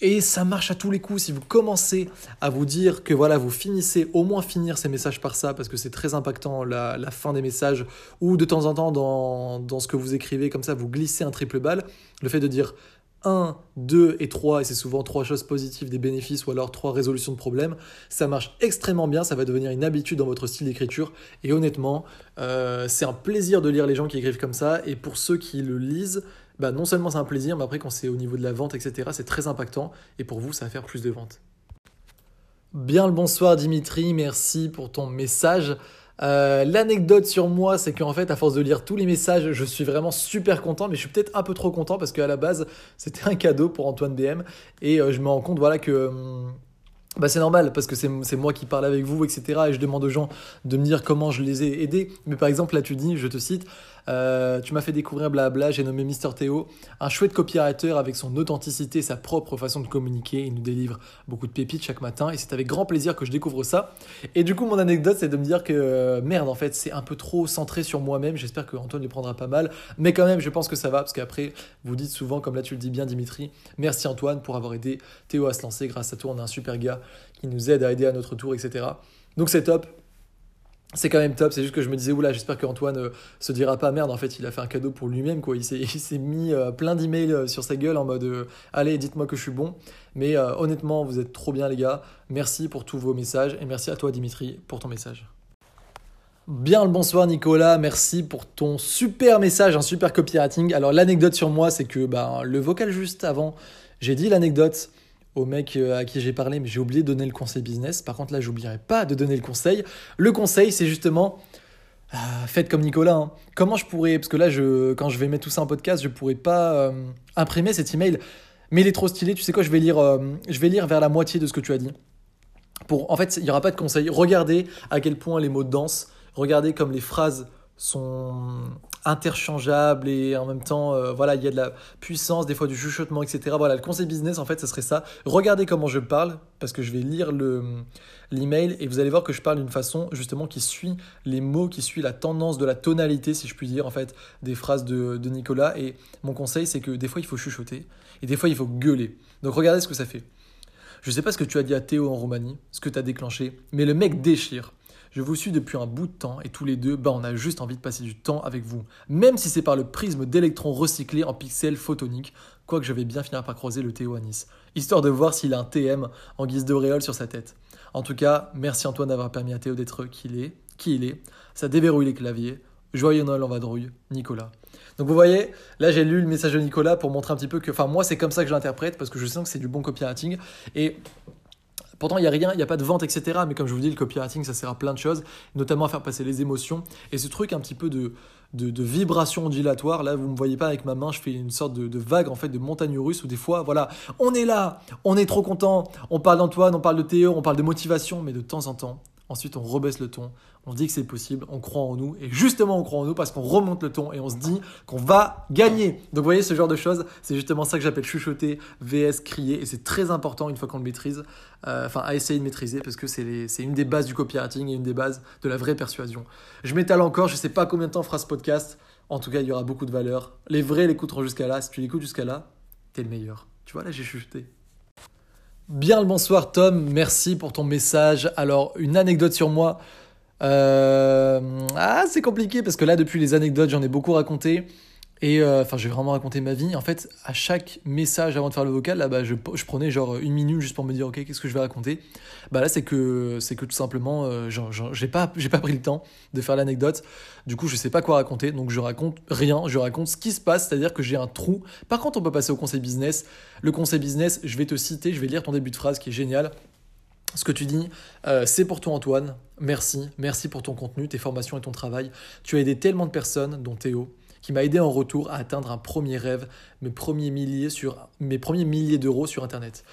Et ça marche à tous les coups. Si vous commencez à vous dire que voilà, vous finissez au moins finir ces messages par ça, parce que c'est très impactant la, fin des messages, ou de temps en temps dans, ce que vous écrivez, comme ça, vous glissez un triple balle. Le fait de dire 1, 2 et 3, et c'est souvent trois choses positives, des bénéfices ou alors trois résolutions de problèmes, ça marche extrêmement bien, ça va devenir une habitude dans votre style d'écriture, et honnêtement, euh, c'est un plaisir de lire les gens qui écrivent comme ça, et pour ceux qui le lisent, bah non seulement c'est un plaisir, mais après quand c'est au niveau de la vente, etc., c'est très impactant, et pour vous, ça va faire plus de ventes. Bien le bonsoir Dimitri, merci pour ton message. Euh, l'anecdote sur moi, c'est qu'en fait, à force de lire tous les messages, je suis vraiment super content, mais je suis peut-être un peu trop content parce qu'à la base, c'était un cadeau pour Antoine BM et euh, je me rends compte voilà que hum, bah c'est normal parce que c'est moi qui parle avec vous, etc. Et je demande aux gens de me dire comment je les ai aidés. Mais par exemple, là, tu dis, je te cite, euh, tu m'as fait découvrir Blabla, j'ai nommé Mister Théo, un chouette copywriter avec son authenticité, sa propre façon de communiquer. Il nous délivre beaucoup de pépites chaque matin et c'est avec grand plaisir que je découvre ça. Et du coup, mon anecdote, c'est de me dire que euh, merde, en fait, c'est un peu trop centré sur moi-même. J'espère que Antoine ne prendra pas mal. Mais quand même, je pense que ça va parce qu'après, vous dites souvent, comme là tu le dis bien, Dimitri, merci Antoine pour avoir aidé Théo à se lancer. Grâce à toi, on a un super gars qui nous aide à aider à notre tour, etc. Donc c'est top c'est quand même top, c'est juste que je me disais, oula, j'espère qu'Antoine euh, se dira pas merde, en fait, il a fait un cadeau pour lui-même, quoi. Il s'est mis euh, plein d'emails euh, sur sa gueule en mode, allez, dites-moi que je suis bon. Mais honnêtement, vous êtes trop bien, les gars. Merci pour tous vos messages et merci à toi, Dimitri, pour ton message. Bien le bonsoir Nicolas, merci pour ton super message, un super copywriting. Alors l'anecdote sur moi, c'est que ben, le vocal juste avant, j'ai dit l'anecdote, au mec euh, à qui j'ai parlé, mais j'ai oublié de donner le conseil business. Par contre, là, j'oublierai pas de donner le conseil. Le conseil, c'est justement euh, faites comme Nicolas. Hein. Comment je pourrais, parce que là, je, quand je vais mettre tout ça en podcast, je pourrais pas euh, imprimer cet email. Mais il est trop stylé. Tu sais quoi Je vais lire, je vais lire vers la moitié de ce que tu as dit. Pour, en fait, il n'y aura pas de conseil. Regardez à quel point les mots dansent. Regardez comme les phrases sont interchangeables et en même temps, euh, voilà, il y a de la puissance, des fois du chuchotement, etc. Voilà, le conseil business, en fait, ce serait ça. Regardez comment je parle, parce que je vais lire le l'email et vous allez voir que je parle d'une façon justement qui suit les mots, qui suit la tendance de la tonalité, si je puis dire, en fait, des phrases de, de Nicolas. Et mon conseil, c'est que des fois, il faut chuchoter et des fois, il faut gueuler. Donc regardez ce que ça fait. Je sais pas ce que tu as dit à Théo en Roumanie, ce que tu as déclenché, mais le mec déchire. Je vous suis depuis un bout de temps et tous les deux, bah, on a juste envie de passer du temps avec vous. Même si c'est par le prisme d'électrons recyclés en pixels photoniques, quoique je vais bien finir par croiser le Théo à Nice, histoire de voir s'il a un TM en guise d'auréole sur sa tête. En tout cas, merci Antoine d'avoir permis à Théo d'être qui il est. Ça déverrouille les claviers. Joyeux Noël en vadrouille, Nicolas. Donc vous voyez, là j'ai lu le message de Nicolas pour montrer un petit peu que, enfin moi c'est comme ça que je l'interprète parce que je sens que c'est du bon copywriting et Pourtant, il n'y a rien, il n'y a pas de vente, etc. Mais comme je vous dis, le copywriting, ça sert à plein de choses, notamment à faire passer les émotions. Et ce truc un petit peu de, de, vibration ondulatoire, là, vous ne me voyez pas avec ma main, je fais une sorte de, vague, en fait, de montagne russe, où des fois, voilà, on est là, on est trop content, on parle d'Antoine, on parle de Théo, on parle de motivation, mais de temps en temps, ensuite on rebaisse le ton, on dit que c'est possible, on croit en nous, et justement on croit en nous parce qu'on remonte le ton et on se dit qu'on va gagner. Donc vous voyez ce genre de choses, c'est justement ça que j'appelle chuchoter, VS, crier, et c'est très important une fois qu'on le maîtrise, euh, enfin à essayer de maîtriser parce que c'est une des bases du copywriting et une des bases de la vraie persuasion. Je m'étale encore, je sais pas combien de temps fera ce podcast, en tout cas il y aura beaucoup de valeur. Les vrais l'écouteront jusqu'à là, si tu l'écoutes jusqu'à là, t'es le meilleur. Tu vois là j'ai chuchoté. Bien le bonsoir Tom, merci pour ton message. Alors une anecdote sur moi. Euh, ah, c'est compliqué parce que là, depuis les anecdotes, j'en ai beaucoup raconté. Et euh, enfin, j'ai vraiment raconté ma vie. En fait, à chaque message avant de faire le vocal, là, bah, je, prenais genre une minute juste pour me dire, ok, qu'est-ce que je vais raconter? Bah là, c'est que c'est que tout simplement, euh, j'ai pas j'ai pas pris le temps de faire l'anecdote. Du coup, je sais pas quoi raconter, donc je raconte rien. Je raconte ce qui se passe, c'est-à-dire que j'ai un trou. Par contre, on peut passer au conseil business. Le conseil business, je vais te citer, je vais lire ton début de phrase qui est génial. ce que tu dis, euh, c'est pour toi Antoine. Merci, merci pour ton contenu, tes formations et ton travail. Tu as aidé tellement de personnes, dont Théo, qui m'a aidé en retour à atteindre un premier rêve, mes premiers milliers, sur, mes premiers milliers d'euros sur Internet.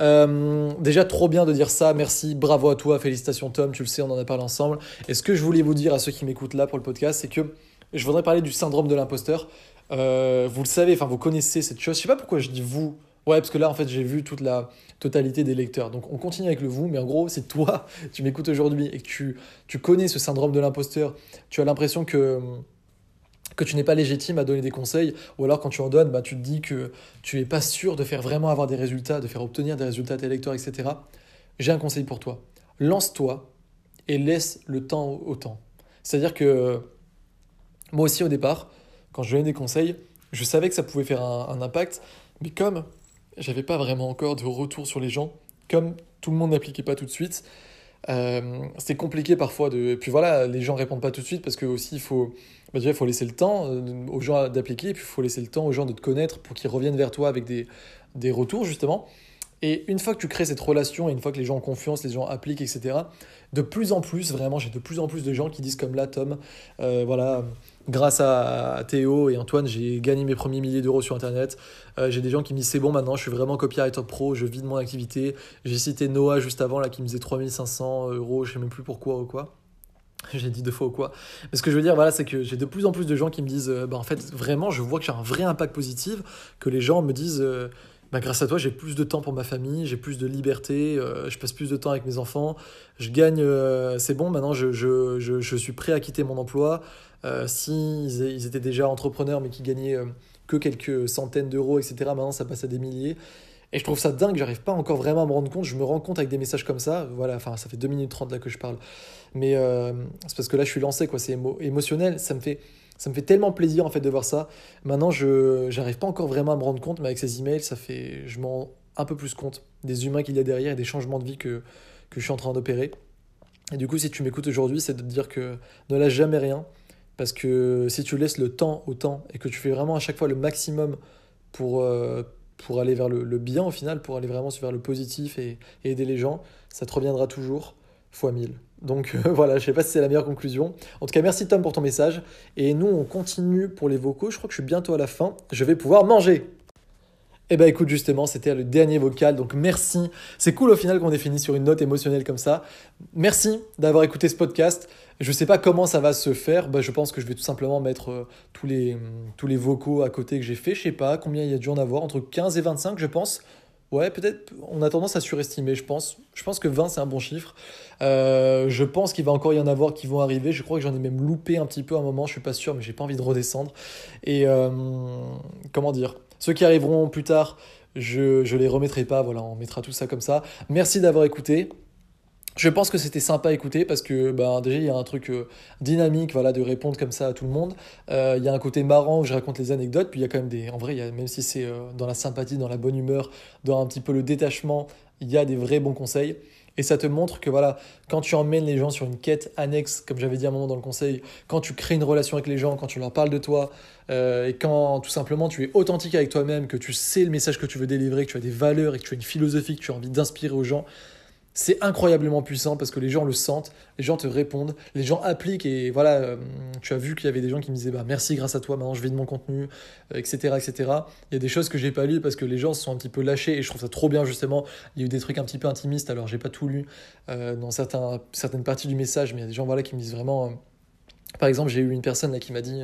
Euh, déjà, trop bien de dire ça. Merci, bravo à toi, félicitations Tom, tu le sais, on en a parlé ensemble. Et ce que je voulais vous dire à ceux qui m'écoutent là pour le podcast, c'est que je voudrais parler du syndrome de l'imposteur. Euh, vous le savez, enfin vous connaissez cette chose. Je sais pas pourquoi je dis vous. Ouais, parce que là, en fait, j'ai vu toute la totalité des lecteurs. Donc, on continue avec le vous, mais en gros, c'est toi, tu m'écoutes aujourd'hui et que tu, tu connais ce syndrome de l'imposteur. Tu as l'impression que que tu n'es pas légitime à donner des conseils, ou alors quand tu en donnes, bah, tu te dis que tu n'es pas sûr de faire vraiment avoir des résultats, de faire obtenir des résultats à tes lecteurs, etc. J'ai un conseil pour toi. Lance-toi et laisse le temps au temps. C'est-à-dire que moi aussi au départ, quand je donnais des conseils, je savais que ça pouvait faire un, impact, mais comme j'avais pas vraiment encore de retour sur les gens, comme tout le monde n'appliquait pas tout de suite, euh, c'était compliqué parfois de. Et puis voilà, les gens répondent pas tout de suite parce que aussi il faut bah, déjà, il faut laisser le temps euh, aux gens d'appliquer, et puis il faut laisser le temps aux gens de te connaître pour qu'ils reviennent vers toi avec des, des retours, justement. Et une fois que tu crées cette relation, et une fois que les gens ont confiance, les gens appliquent, etc., de plus en plus, vraiment, j'ai de plus en plus de gens qui disent comme là, Tom, euh, voilà, grâce à Théo et Antoine, j'ai gagné mes premiers milliers d'euros sur Internet. Euh, j'ai des gens qui me disent, c'est bon, maintenant, je suis vraiment copywriter pro, je vis de mon activité. J'ai cité Noah juste avant, là, qui me disait 3500 euros, je sais même plus pourquoi ou quoi. J'ai dit deux fois ou quoi. Mais ce que je veux dire, voilà, c'est que j'ai de plus en plus de gens qui me disent, euh, bah, en fait, vraiment, je vois que j'ai un vrai impact positif, que les gens me disent, euh, bah, grâce à toi, j'ai plus de temps pour ma famille, j'ai plus de liberté, euh, je passe plus de temps avec mes enfants, je gagne, c'est bon, maintenant je, je, je, je, suis prêt à quitter mon emploi. S'ils ils étaient déjà entrepreneurs mais qui gagnaient que quelques centaines d'euros, etc., maintenant ça passe à des milliers. Et je trouve ça dingue, j'arrive pas encore vraiment à me rendre compte. Je me rends compte avec des messages comme ça. Voilà, enfin, ça fait 2 minutes 30 là que je parle. Mais euh, c'est parce que là, je suis lancé, quoi. C'est émotionnel. Ça me, fait, ça me fait tellement plaisir, en fait, de voir ça. Maintenant, je n'arrive pas encore vraiment à me rendre compte, mais avec ces emails, ça fait, je m'en un peu plus compte des humains qu'il y a derrière et des changements de vie que, que je suis en train d'opérer. Et du coup, si tu m'écoutes aujourd'hui, c'est de te dire que ne lâche jamais rien. Parce que si tu laisses le temps au temps et que tu fais vraiment à chaque fois le maximum pour, euh, pour aller vers le, bien au final, pour aller vraiment vers le positif et, aider les gens, ça te reviendra toujours fois 1000. Donc euh, voilà, je sais pas si c'est la meilleure conclusion. En tout cas, merci Tom pour ton message. Et nous, on continue pour les vocaux. Je crois que je suis bientôt à la fin. Je vais pouvoir manger. Eh ben écoute justement, c'était le dernier vocal, donc merci. C'est cool au final qu'on ait fini sur une note émotionnelle comme ça. Merci d'avoir écouté ce podcast. Je sais pas comment ça va se faire. Bah, je pense que je vais tout simplement mettre euh, tous, les, tous les vocaux à côté que j'ai fait. Je sais pas combien il y a dû en avoir, entre 15 et 25 je pense. Ouais, peut-être on a tendance à surestimer, je pense. Je pense que 20 c'est un bon chiffre. Euh, je pense qu'il va encore y en avoir qui vont arriver. Je crois que j'en ai même loupé un petit peu à un moment, je suis pas sûr, mais j'ai pas envie de redescendre. Et euh, comment dire? Ceux qui arriveront plus tard, je, je les remettrai pas. Voilà, on mettra tout ça comme ça. Merci d'avoir écouté. Je pense que c'était sympa à écouter parce que ben, déjà il y a un truc euh, dynamique voilà, de répondre comme ça à tout le monde. Euh, il y a un côté marrant où je raconte les anecdotes, puis il y a quand même des... En vrai, y a, même si c'est euh, dans la sympathie, dans la bonne humeur, dans un petit peu le détachement, il y a des vrais bons conseils. Et ça te montre que voilà, quand tu emmènes les gens sur une quête annexe, comme j'avais dit à un moment dans le conseil, quand tu crées une relation avec les gens, quand tu leur parles de toi, euh, et quand tout simplement tu es authentique avec toi-même, que tu sais le message que tu veux délivrer, que tu as des valeurs et que tu as une philosophie que tu as envie d'inspirer aux gens, c'est incroyablement puissant parce que les gens le sentent, les gens te répondent, les gens appliquent et voilà, euh, tu as vu qu'il y avait des gens qui me disaient bah merci grâce à toi, maintenant je vis de mon contenu, etc., euh, etc. Il y a des choses que j'ai pas lues parce que les gens se sont un petit peu lâchés et je trouve ça trop bien justement. Il y a eu des trucs un petit peu intimistes, alors j'ai pas tout lu euh, dans certains, certaines parties du message, mais il y a des gens voilà qui me disent vraiment. par exemple, j'ai eu une personne là qui m'a dit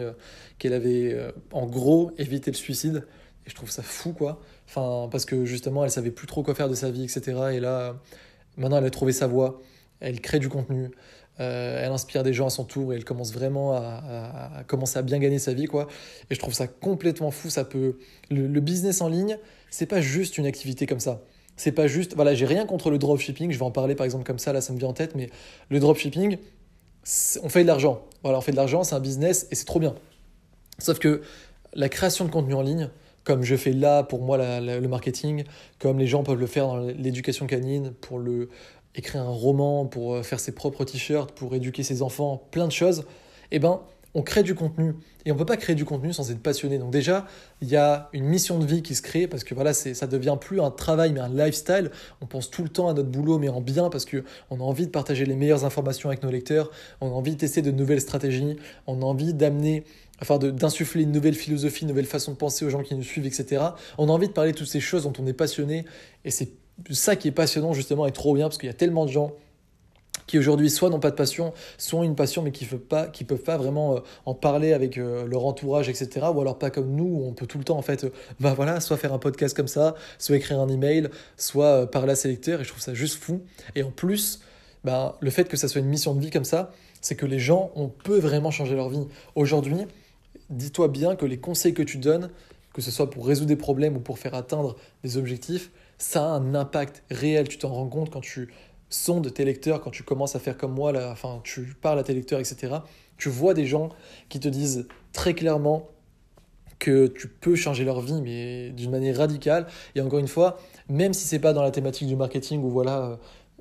qu'elle avait en gros évité le suicide et je trouve ça fou quoi. Enfin parce que justement elle savait plus trop quoi faire de sa vie, etc. Et là Maintenant, elle a trouvé sa voie, elle crée du contenu, euh, elle inspire des gens à son tour et elle commence vraiment à, commencer à bien gagner sa vie, quoi. Et je trouve ça complètement fou. Ça peut le, business en ligne, c'est pas juste une activité comme ça. C'est pas juste. Voilà, j'ai rien contre le dropshipping. Je vais en parler par exemple comme ça. Là, ça me vient en tête. Mais le dropshipping, on fait de l'argent. Voilà, on fait de l'argent. C'est un business et c'est trop bien. Sauf que la création de contenu en ligne, comme je fais là pour moi le marketing, comme les gens peuvent le faire dans l'éducation canine, pour écrire un roman, pour euh, faire ses propres t-shirts, pour éduquer ses enfants, plein de choses, eh ben, on crée du contenu et on peut pas créer du contenu sans être passionné. Donc déjà, il y a une mission de vie qui se crée parce que voilà, c'est ça devient plus un travail mais un lifestyle. On pense tout le temps à notre boulot mais en bien parce que on a envie de partager les meilleures informations avec nos lecteurs, on a envie de tester de nouvelles stratégies, on a envie d'amener enfin d'insuffler une nouvelle philosophie, une nouvelle façon de penser aux gens qui nous suivent, etc. On a envie de parler de toutes ces choses dont on est passionné et c'est ça qui est passionnant justement et trop bien parce qu'il y a tellement de gens qui aujourd'hui soit n'ont pas de passion, soit une passion mais qui ne peuvent pas, qui peuvent pas vraiment euh, en parler avec euh, leur entourage, etc. Ou alors pas comme nous, où on peut tout le temps en fait, euh, bah voilà, soit faire un podcast comme ça, soit écrire un email, soit parler à ses lecteurs, et je trouve ça juste fou. Et en plus, bah, le fait que ça soit une mission de vie comme ça, c'est que les gens, on peut vraiment changer leur vie. Aujourd'hui, dis-toi bien que les conseils que tu donnes, que ce soit pour résoudre des problèmes ou pour faire atteindre des objectifs, ça a un impact réel. Tu t'en rends compte quand tu sondes tes lecteurs, quand tu commences à faire comme moi, là, enfin, tu parles à tes lecteurs, etc. Tu vois des gens qui te disent très clairement que tu peux changer leur vie, mais d'une manière radicale. Et encore une fois, même si c'est pas dans la thématique du marketing où voilà, euh,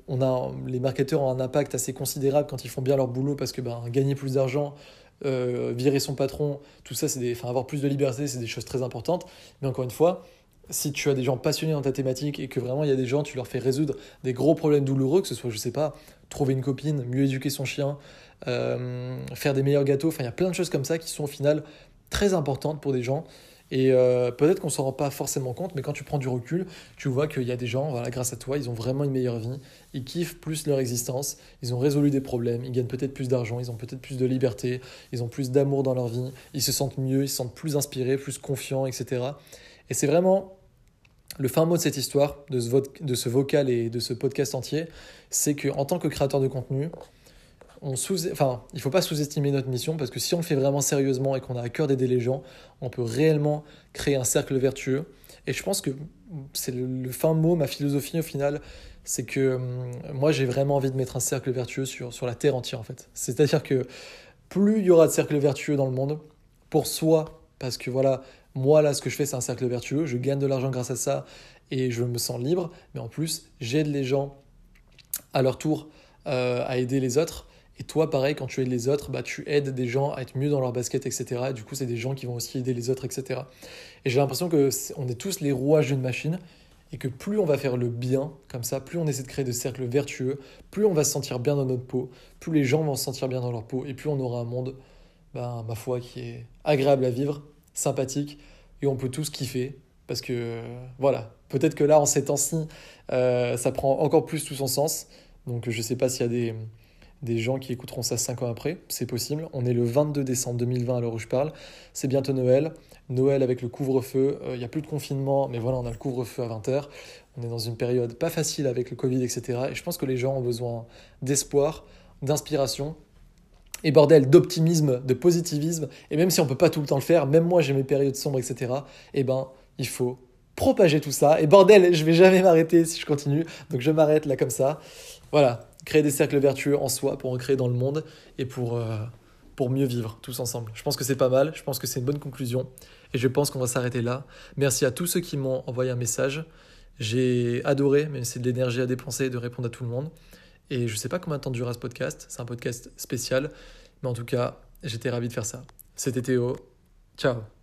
on a, les marketeurs ont un impact assez considérable quand ils font bien leur boulot parce que ben, gagner plus d'argent, euh, virer son patron, tout ça, c'est des, enfin, avoir plus de liberté, c'est des choses très importantes. Mais encore une fois, si tu as des gens passionnés dans ta thématique et que vraiment il y a des gens, tu leur fais résoudre des gros problèmes douloureux, que ce soit, je sais pas, trouver une copine, mieux éduquer son chien, euh, faire des meilleurs gâteaux, enfin il y a plein de choses comme ça qui sont au final très importantes pour des gens. Et euh, peut-être qu'on s'en rend pas forcément compte, mais quand tu prends du recul, tu vois qu'il y a des gens, voilà, grâce à toi, ils ont vraiment une meilleure vie, ils kiffent plus leur existence, ils ont résolu des problèmes, ils gagnent peut-être plus d'argent, ils ont peut-être plus de liberté, ils ont plus d'amour dans leur vie, ils se sentent mieux, ils se sentent plus inspirés, plus confiants, etc. Et c'est vraiment le fin mot de cette histoire, de ce, vocal et de ce podcast entier, c'est qu'en tant que créateur de contenu, il ne faut pas sous-estimer notre mission parce que si on le fait vraiment sérieusement et qu'on a à cœur d'aider les gens, on peut réellement créer un cercle vertueux. Et je pense que c'est le, fin mot, ma philosophie au final, c'est que hum, moi j'ai vraiment envie de mettre un cercle vertueux sur, sur la terre entière en fait. C'est-à-dire que plus il y aura de cercles vertueux dans le monde, pour soi, parce que voilà, moi là ce que je fais c'est un cercle vertueux, je gagne de l'argent grâce à ça et je me sens libre, mais en plus j'aide les gens à leur tour euh, à aider les autres. Et toi, pareil, quand tu aides les autres, bah, tu aides des gens à être mieux dans leur basket, etc. Et du coup, c'est des gens qui vont aussi aider les autres, etc. Et j'ai l'impression que est, on est tous les rouages d'une machine et que plus on va faire le bien, comme ça, plus on essaie de créer des cercles vertueux, plus on va se sentir bien dans notre peau, plus les gens vont se sentir bien dans leur peau, et plus on aura un monde, bah, ma foi, qui est agréable à vivre, sympathique, et on peut tous kiffer, parce que voilà, peut-être que là, en ces temps-ci, euh, ça prend encore plus tout son sens. Donc je ne sais pas s'il y a des, des gens qui écouteront ça 5 ans après, c'est possible. On est le 22 décembre 2020 à l'heure où je parle. C'est bientôt Noël. Noël avec le couvre-feu, euh, il n'y a plus de confinement, mais voilà, on a le couvre-feu à 20h. On est dans une période pas facile avec le Covid, etc. Et je pense que les gens ont besoin d'espoir, d'inspiration. Et bordel, d'optimisme, de positivisme. Et même si on peut pas tout le temps le faire, même moi j'ai mes périodes sombres, etc. Eh ben, il faut propager tout ça. Et bordel, je vais jamais m'arrêter si je continue. Donc je m'arrête là comme ça. Voilà, créer des cercles vertueux en soi pour en créer dans le monde et pour, euh, pour mieux vivre tous ensemble. Je pense que c'est pas mal, je pense que c'est une bonne conclusion et je pense qu'on va s'arrêter là. Merci à tous ceux qui m'ont envoyé un message. J'ai adoré, même si c'est de l'énergie à dépenser, de répondre à tout le monde. Et je sais pas combien de temps durera ce podcast, c'est un podcast spécial, mais en tout cas, j'étais ravi de faire ça. C'était Théo, ciao